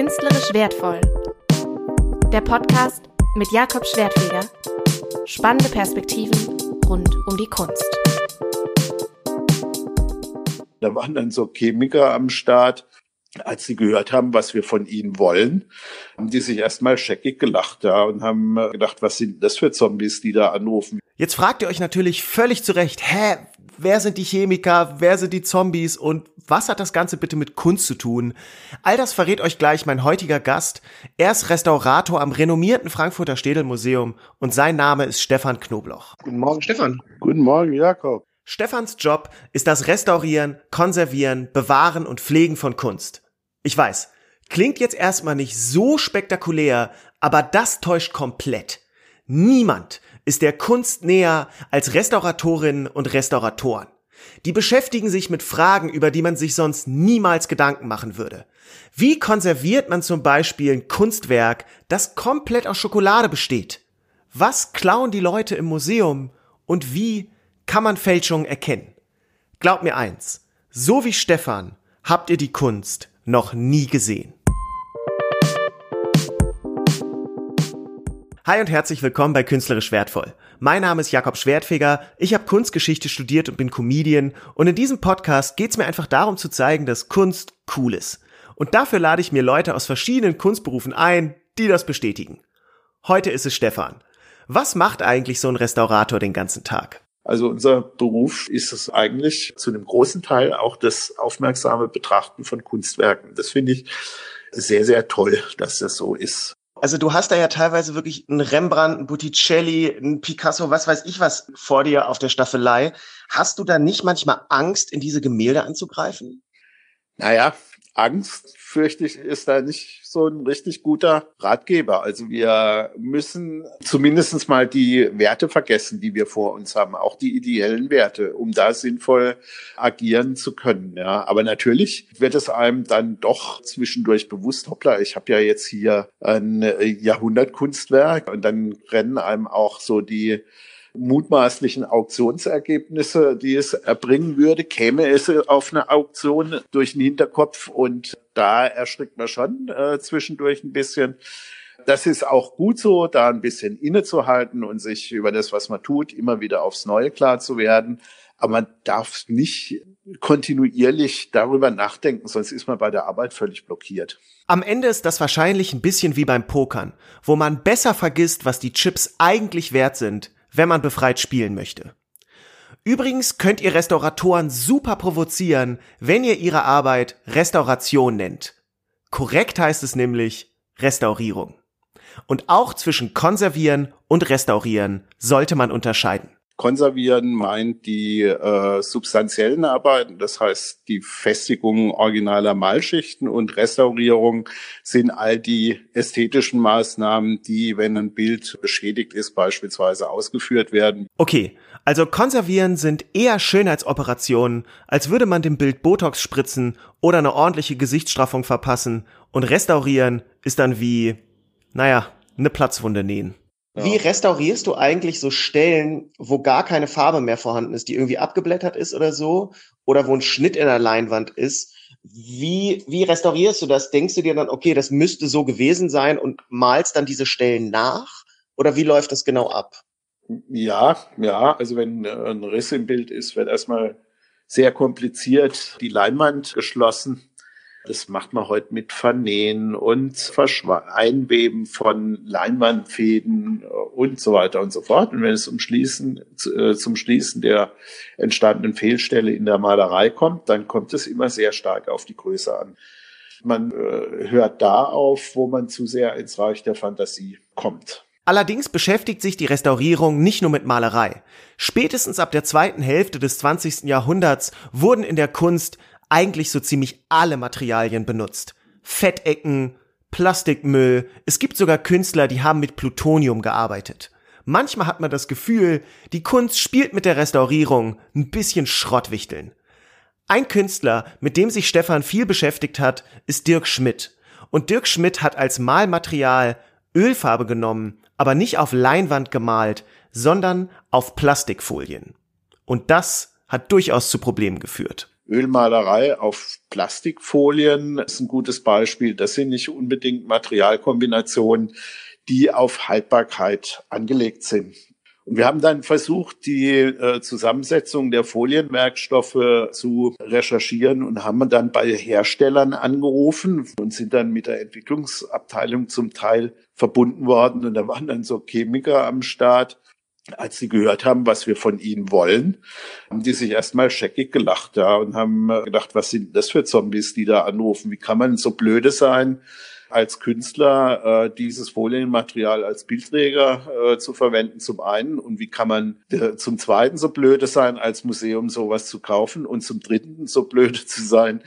Künstlerisch wertvoll. Der Podcast mit Jakob Schwertfeger. Spannende Perspektiven rund um die Kunst. Da waren dann so Chemiker am Start. Als sie gehört haben, was wir von ihnen wollen, haben die sich erstmal scheckig gelacht ja, und haben gedacht, was sind das für Zombies, die da anrufen. Jetzt fragt ihr euch natürlich völlig zu Recht, hä, wer sind die Chemiker, wer sind die Zombies und was hat das Ganze bitte mit Kunst zu tun? All das verrät euch gleich mein heutiger Gast. Er ist Restaurator am renommierten Frankfurter Städelmuseum und sein Name ist Stefan Knobloch. Guten Morgen, Stefan. Guten Morgen, Jakob. Stefans Job ist das Restaurieren, Konservieren, Bewahren und Pflegen von Kunst. Ich weiß, klingt jetzt erstmal nicht so spektakulär, aber das täuscht komplett. Niemand ist der Kunst näher als Restauratorinnen und Restauratoren. Die beschäftigen sich mit Fragen, über die man sich sonst niemals Gedanken machen würde. Wie konserviert man zum Beispiel ein Kunstwerk, das komplett aus Schokolade besteht? Was klauen die Leute im Museum? Und wie kann man Fälschungen erkennen? Glaubt mir eins, so wie Stefan habt ihr die Kunst noch nie gesehen. Hi und herzlich willkommen bei Künstlerisch Wertvoll. Mein Name ist Jakob Schwertfeger, ich habe Kunstgeschichte studiert und bin Comedian und in diesem Podcast geht es mir einfach darum zu zeigen, dass Kunst cool ist. Und dafür lade ich mir Leute aus verschiedenen Kunstberufen ein, die das bestätigen. Heute ist es Stefan. Was macht eigentlich so ein Restaurator den ganzen Tag? Also unser Beruf ist es eigentlich zu einem großen Teil auch das aufmerksame Betrachten von Kunstwerken. Das finde ich sehr, sehr toll, dass das so ist. Also du hast da ja teilweise wirklich einen Rembrandt, einen Botticelli, einen Picasso, was weiß ich was vor dir auf der Staffelei. Hast du da nicht manchmal Angst, in diese Gemälde anzugreifen? Naja, Angst, fürchte ich, ist da nicht so ein richtig guter Ratgeber. Also wir müssen zumindest mal die Werte vergessen, die wir vor uns haben, auch die ideellen Werte, um da sinnvoll agieren zu können. Ja, aber natürlich wird es einem dann doch zwischendurch bewusst, hoppla, ich habe ja jetzt hier ein Jahrhundertkunstwerk und dann rennen einem auch so die mutmaßlichen Auktionsergebnisse, die es erbringen würde, käme es auf eine Auktion durch den Hinterkopf und da erschrickt man schon äh, zwischendurch ein bisschen. Das ist auch gut so, da ein bisschen innezuhalten und sich über das, was man tut, immer wieder aufs Neue klar zu werden. Aber man darf nicht kontinuierlich darüber nachdenken, sonst ist man bei der Arbeit völlig blockiert. Am Ende ist das wahrscheinlich ein bisschen wie beim Pokern, wo man besser vergisst, was die Chips eigentlich wert sind, wenn man befreit spielen möchte. Übrigens könnt ihr Restauratoren super provozieren, wenn ihr ihre Arbeit Restauration nennt. Korrekt heißt es nämlich Restaurierung. Und auch zwischen konservieren und restaurieren sollte man unterscheiden. Konservieren meint die äh, substanziellen Arbeiten, das heißt die Festigung originaler Malschichten und Restaurierung sind all die ästhetischen Maßnahmen, die, wenn ein Bild beschädigt ist, beispielsweise ausgeführt werden. Okay, also konservieren sind eher Schönheitsoperationen, als würde man dem Bild Botox spritzen oder eine ordentliche Gesichtsstraffung verpassen und restaurieren ist dann wie, naja, eine Platzwunde nähen. Ja. Wie restaurierst du eigentlich so Stellen, wo gar keine Farbe mehr vorhanden ist, die irgendwie abgeblättert ist oder so, oder wo ein Schnitt in der Leinwand ist? Wie, wie restaurierst du das? Denkst du dir dann, okay, das müsste so gewesen sein und malst dann diese Stellen nach? Oder wie läuft das genau ab? Ja, ja, also wenn äh, ein Riss im Bild ist, wird erstmal sehr kompliziert die Leinwand geschlossen das macht man heute mit Vernähen und Einweben von Leinwandfäden und so weiter und so fort. Und wenn es zum Schließen, äh, zum Schließen der entstandenen Fehlstelle in der Malerei kommt, dann kommt es immer sehr stark auf die Größe an. Man äh, hört da auf, wo man zu sehr ins Reich der Fantasie kommt. Allerdings beschäftigt sich die Restaurierung nicht nur mit Malerei. Spätestens ab der zweiten Hälfte des 20. Jahrhunderts wurden in der Kunst eigentlich so ziemlich alle Materialien benutzt. Fettecken, Plastikmüll, es gibt sogar Künstler, die haben mit Plutonium gearbeitet. Manchmal hat man das Gefühl, die Kunst spielt mit der Restaurierung ein bisschen Schrottwichteln. Ein Künstler, mit dem sich Stefan viel beschäftigt hat, ist Dirk Schmidt. Und Dirk Schmidt hat als Malmaterial Ölfarbe genommen, aber nicht auf Leinwand gemalt, sondern auf Plastikfolien. Und das hat durchaus zu Problemen geführt Ölmalerei auf Plastikfolien ist ein gutes Beispiel. Das sind nicht unbedingt Materialkombinationen, die auf Haltbarkeit angelegt sind. Und wir haben dann versucht, die äh, Zusammensetzung der Folienwerkstoffe zu recherchieren und haben dann bei Herstellern angerufen und sind dann mit der Entwicklungsabteilung zum Teil verbunden worden. Und da waren dann so Chemiker am Start. Als sie gehört haben, was wir von ihnen wollen, haben die sich erstmal scheckig gelacht ja, und haben äh, gedacht, was sind das für Zombies, die da anrufen? Wie kann man so blöde sein, als Künstler äh, dieses Folienmaterial als Bildträger äh, zu verwenden zum einen und wie kann man äh, zum zweiten so blöde sein, als Museum sowas zu kaufen und zum dritten so blöde zu sein,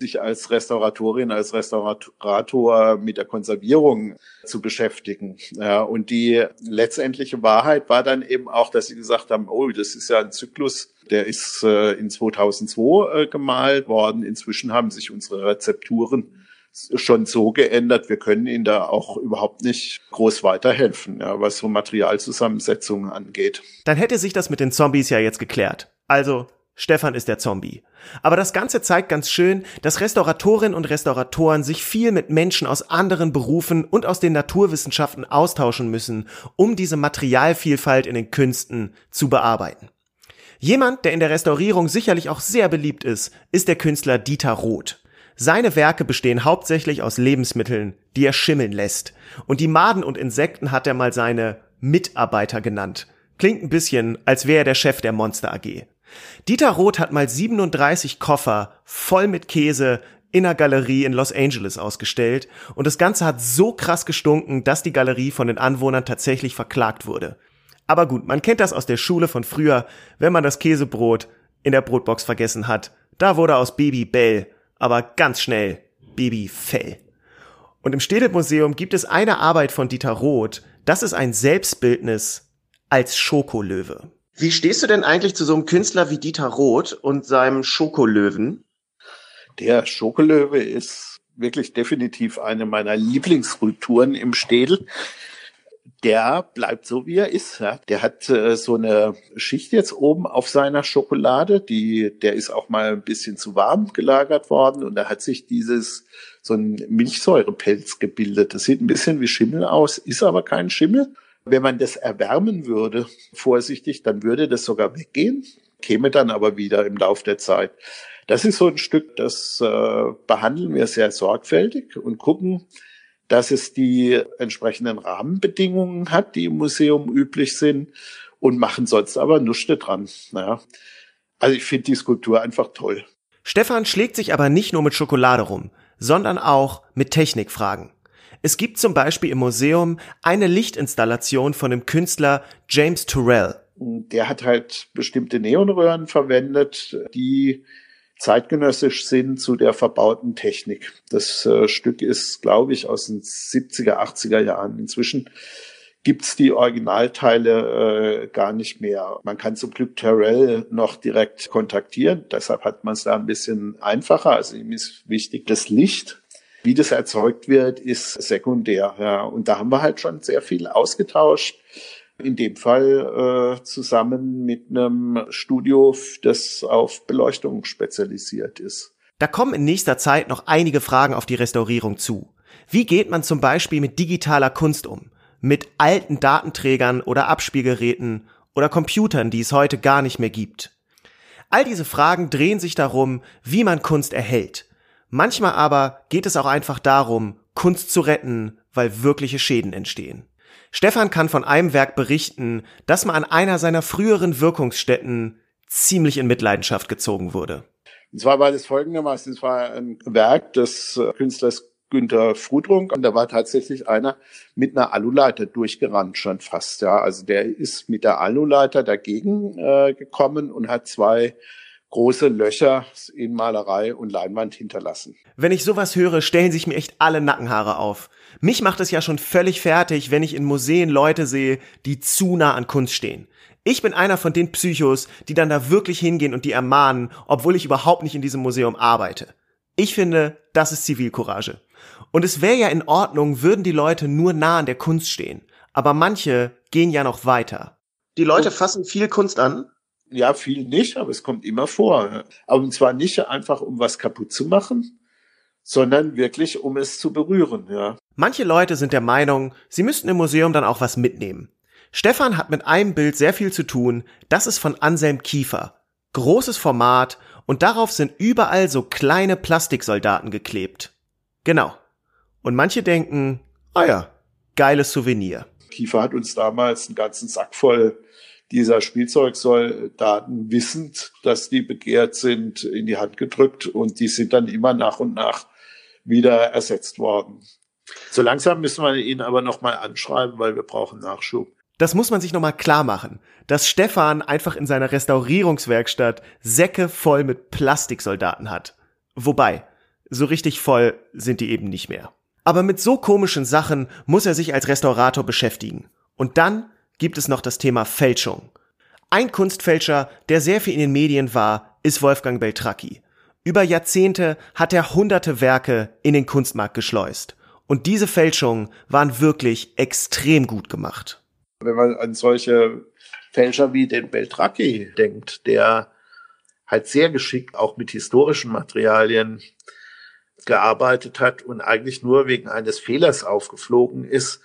sich als Restauratorin, als Restaurator mit der Konservierung zu beschäftigen. Ja, und die letztendliche Wahrheit war dann eben auch, dass sie gesagt haben, oh, das ist ja ein Zyklus, der ist äh, in 2002 äh, gemalt worden. Inzwischen haben sich unsere Rezepturen schon so geändert, wir können Ihnen da auch überhaupt nicht groß weiterhelfen, ja, was so Materialzusammensetzungen angeht. Dann hätte sich das mit den Zombies ja jetzt geklärt. Also, Stefan ist der Zombie. Aber das Ganze zeigt ganz schön, dass Restauratorinnen und Restauratoren sich viel mit Menschen aus anderen Berufen und aus den Naturwissenschaften austauschen müssen, um diese Materialvielfalt in den Künsten zu bearbeiten. Jemand, der in der Restaurierung sicherlich auch sehr beliebt ist, ist der Künstler Dieter Roth. Seine Werke bestehen hauptsächlich aus Lebensmitteln, die er schimmeln lässt. Und die Maden und Insekten hat er mal seine Mitarbeiter genannt. Klingt ein bisschen, als wäre er der Chef der Monster AG. Dieter Roth hat mal 37 Koffer voll mit Käse in einer Galerie in Los Angeles ausgestellt und das Ganze hat so krass gestunken, dass die Galerie von den Anwohnern tatsächlich verklagt wurde. Aber gut, man kennt das aus der Schule von früher, wenn man das Käsebrot in der Brotbox vergessen hat. Da wurde aus Baby Bell aber ganz schnell Baby Fell. Und im Städelmuseum gibt es eine Arbeit von Dieter Roth, das ist ein Selbstbildnis als Schokolöwe. Wie stehst du denn eigentlich zu so einem Künstler wie Dieter Roth und seinem Schokolöwen? Der Schokolöwe ist wirklich definitiv eine meiner Lieblingsskulpturen im Städel der bleibt so, wie er ist. Ja. Der hat äh, so eine Schicht jetzt oben auf seiner Schokolade, die, der ist auch mal ein bisschen zu warm gelagert worden und da hat sich dieses so ein Milchsäurepelz gebildet. Das sieht ein bisschen wie Schimmel aus, ist aber kein Schimmel. Wenn man das erwärmen würde, vorsichtig, dann würde das sogar weggehen, käme dann aber wieder im Lauf der Zeit. Das ist so ein Stück, das äh, behandeln wir sehr sorgfältig und gucken, dass es die entsprechenden Rahmenbedingungen hat, die im Museum üblich sind und machen sonst aber nichts dran. Naja. Also ich finde die Skulptur einfach toll. Stefan schlägt sich aber nicht nur mit Schokolade rum, sondern auch mit Technikfragen. Es gibt zum Beispiel im Museum eine Lichtinstallation von dem Künstler James Turrell. Der hat halt bestimmte Neonröhren verwendet, die zeitgenössisch sind zu der verbauten Technik. Das äh, Stück ist, glaube ich, aus den 70er, 80er Jahren. Inzwischen gibt's die Originalteile äh, gar nicht mehr. Man kann zum Glück Terrell noch direkt kontaktieren. Deshalb hat man es da ein bisschen einfacher. Also ihm ist wichtig das Licht. Wie das erzeugt wird, ist sekundär. Ja. Und da haben wir halt schon sehr viel ausgetauscht in dem Fall äh, zusammen mit einem Studio, das auf Beleuchtung spezialisiert ist. Da kommen in nächster Zeit noch einige Fragen auf die Restaurierung zu. Wie geht man zum Beispiel mit digitaler Kunst um? Mit alten Datenträgern oder Abspielgeräten oder Computern, die es heute gar nicht mehr gibt? All diese Fragen drehen sich darum, wie man Kunst erhält. Manchmal aber geht es auch einfach darum, Kunst zu retten, weil wirkliche Schäden entstehen. Stefan kann von einem Werk berichten, das mal an einer seiner früheren Wirkungsstätten ziemlich in Mitleidenschaft gezogen wurde. Und zwar war das folgendermaßen, es war ein Werk des äh, Künstlers Günter Frudrunk und da war tatsächlich einer mit einer Aluleiter durchgerannt schon fast. Ja, also der ist mit der Aluleiter dagegen äh, gekommen und hat zwei große Löcher in Malerei und Leinwand hinterlassen. Wenn ich sowas höre, stellen sich mir echt alle Nackenhaare auf. Mich macht es ja schon völlig fertig, wenn ich in Museen Leute sehe, die zu nah an Kunst stehen. Ich bin einer von den Psychos, die dann da wirklich hingehen und die ermahnen, obwohl ich überhaupt nicht in diesem Museum arbeite. Ich finde, das ist Zivilcourage. Und es wäre ja in Ordnung, würden die Leute nur nah an der Kunst stehen. Aber manche gehen ja noch weiter. Die Leute fassen viel Kunst an? Ja, viel nicht, aber es kommt immer vor. Aber und zwar nicht einfach, um was kaputt zu machen, sondern wirklich, um es zu berühren, ja. Manche Leute sind der Meinung, sie müssten im Museum dann auch was mitnehmen. Stefan hat mit einem Bild sehr viel zu tun, das ist von Anselm Kiefer. Großes Format und darauf sind überall so kleine Plastiksoldaten geklebt. Genau. Und manche denken, ah ja, geiles Souvenir. Kiefer hat uns damals einen ganzen Sack voll dieser Spielzeugsoldaten wissend, dass die begehrt sind, in die Hand gedrückt und die sind dann immer nach und nach wieder ersetzt worden. So langsam müssen wir ihn aber nochmal anschreiben, weil wir brauchen Nachschub. Das muss man sich nochmal klar machen, dass Stefan einfach in seiner Restaurierungswerkstatt Säcke voll mit Plastiksoldaten hat. Wobei, so richtig voll sind die eben nicht mehr. Aber mit so komischen Sachen muss er sich als Restaurator beschäftigen. Und dann gibt es noch das Thema Fälschung. Ein Kunstfälscher, der sehr viel in den Medien war, ist Wolfgang Beltracchi. Über Jahrzehnte hat er hunderte Werke in den Kunstmarkt geschleust. Und diese Fälschungen waren wirklich extrem gut gemacht. Wenn man an solche Fälscher wie den Beltracchi denkt, der halt sehr geschickt auch mit historischen Materialien gearbeitet hat und eigentlich nur wegen eines Fehlers aufgeflogen ist,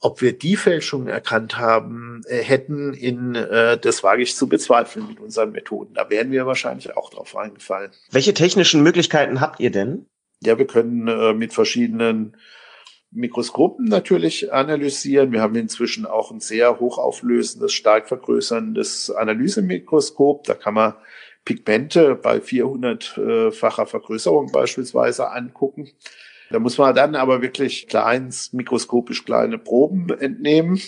ob wir die Fälschung erkannt haben, äh, hätten in, äh, das wage ich zu bezweifeln mit unseren Methoden. Da wären wir wahrscheinlich auch drauf eingefallen. Welche technischen Möglichkeiten habt ihr denn? Ja, wir können äh, mit verschiedenen Mikroskopen natürlich analysieren. Wir haben inzwischen auch ein sehr hochauflösendes, stark vergrößerndes Analysemikroskop. Da kann man Pigmente bei 400-facher Vergrößerung beispielsweise angucken. Da muss man dann aber wirklich kleins, mikroskopisch kleine Proben entnehmen.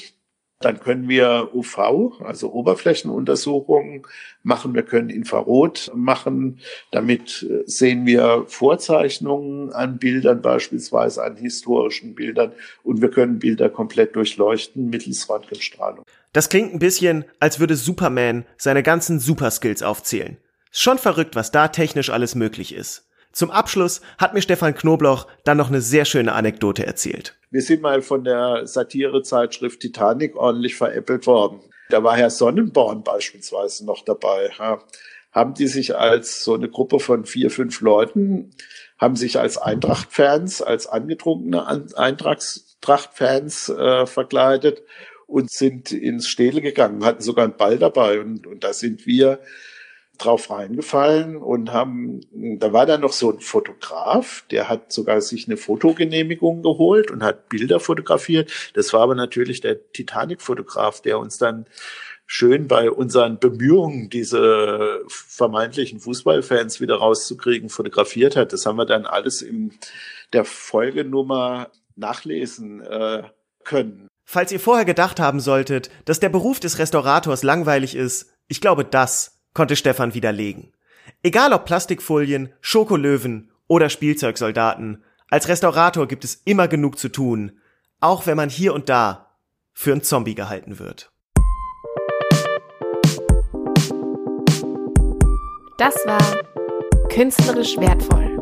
Dann können wir UV, also Oberflächenuntersuchungen machen. Wir können Infrarot machen. Damit äh, sehen wir Vorzeichnungen an Bildern, beispielsweise an historischen Bildern. Und wir können Bilder komplett durchleuchten mittels Röntgenstrahlung. Das klingt ein bisschen, als würde Superman seine ganzen Superskills aufzählen. Schon verrückt, was da technisch alles möglich ist. Zum Abschluss hat mir Stefan Knobloch dann noch eine sehr schöne Anekdote erzählt. Wir sind mal von der Satirezeitschrift Titanic ordentlich veräppelt worden. Da war Herr Sonnenborn beispielsweise noch dabei. Ja. Haben die sich als so eine Gruppe von vier, fünf Leuten, haben sich als Eintracht-Fans, als angetrunkene Eintracht-Fans äh, verkleidet und sind ins Stähle gegangen, hatten sogar einen Ball dabei. Und, und da sind wir drauf reingefallen und haben, da war da noch so ein Fotograf, der hat sogar sich eine Fotogenehmigung geholt und hat Bilder fotografiert. Das war aber natürlich der Titanic-Fotograf, der uns dann schön bei unseren Bemühungen, diese vermeintlichen Fußballfans wieder rauszukriegen, fotografiert hat. Das haben wir dann alles in der Folgenummer nachlesen äh, können. Falls ihr vorher gedacht haben solltet, dass der Beruf des Restaurators langweilig ist, ich glaube, das konnte Stefan widerlegen. Egal ob Plastikfolien, Schokolöwen oder Spielzeugsoldaten, als Restaurator gibt es immer genug zu tun, auch wenn man hier und da für einen Zombie gehalten wird. Das war künstlerisch wertvoll.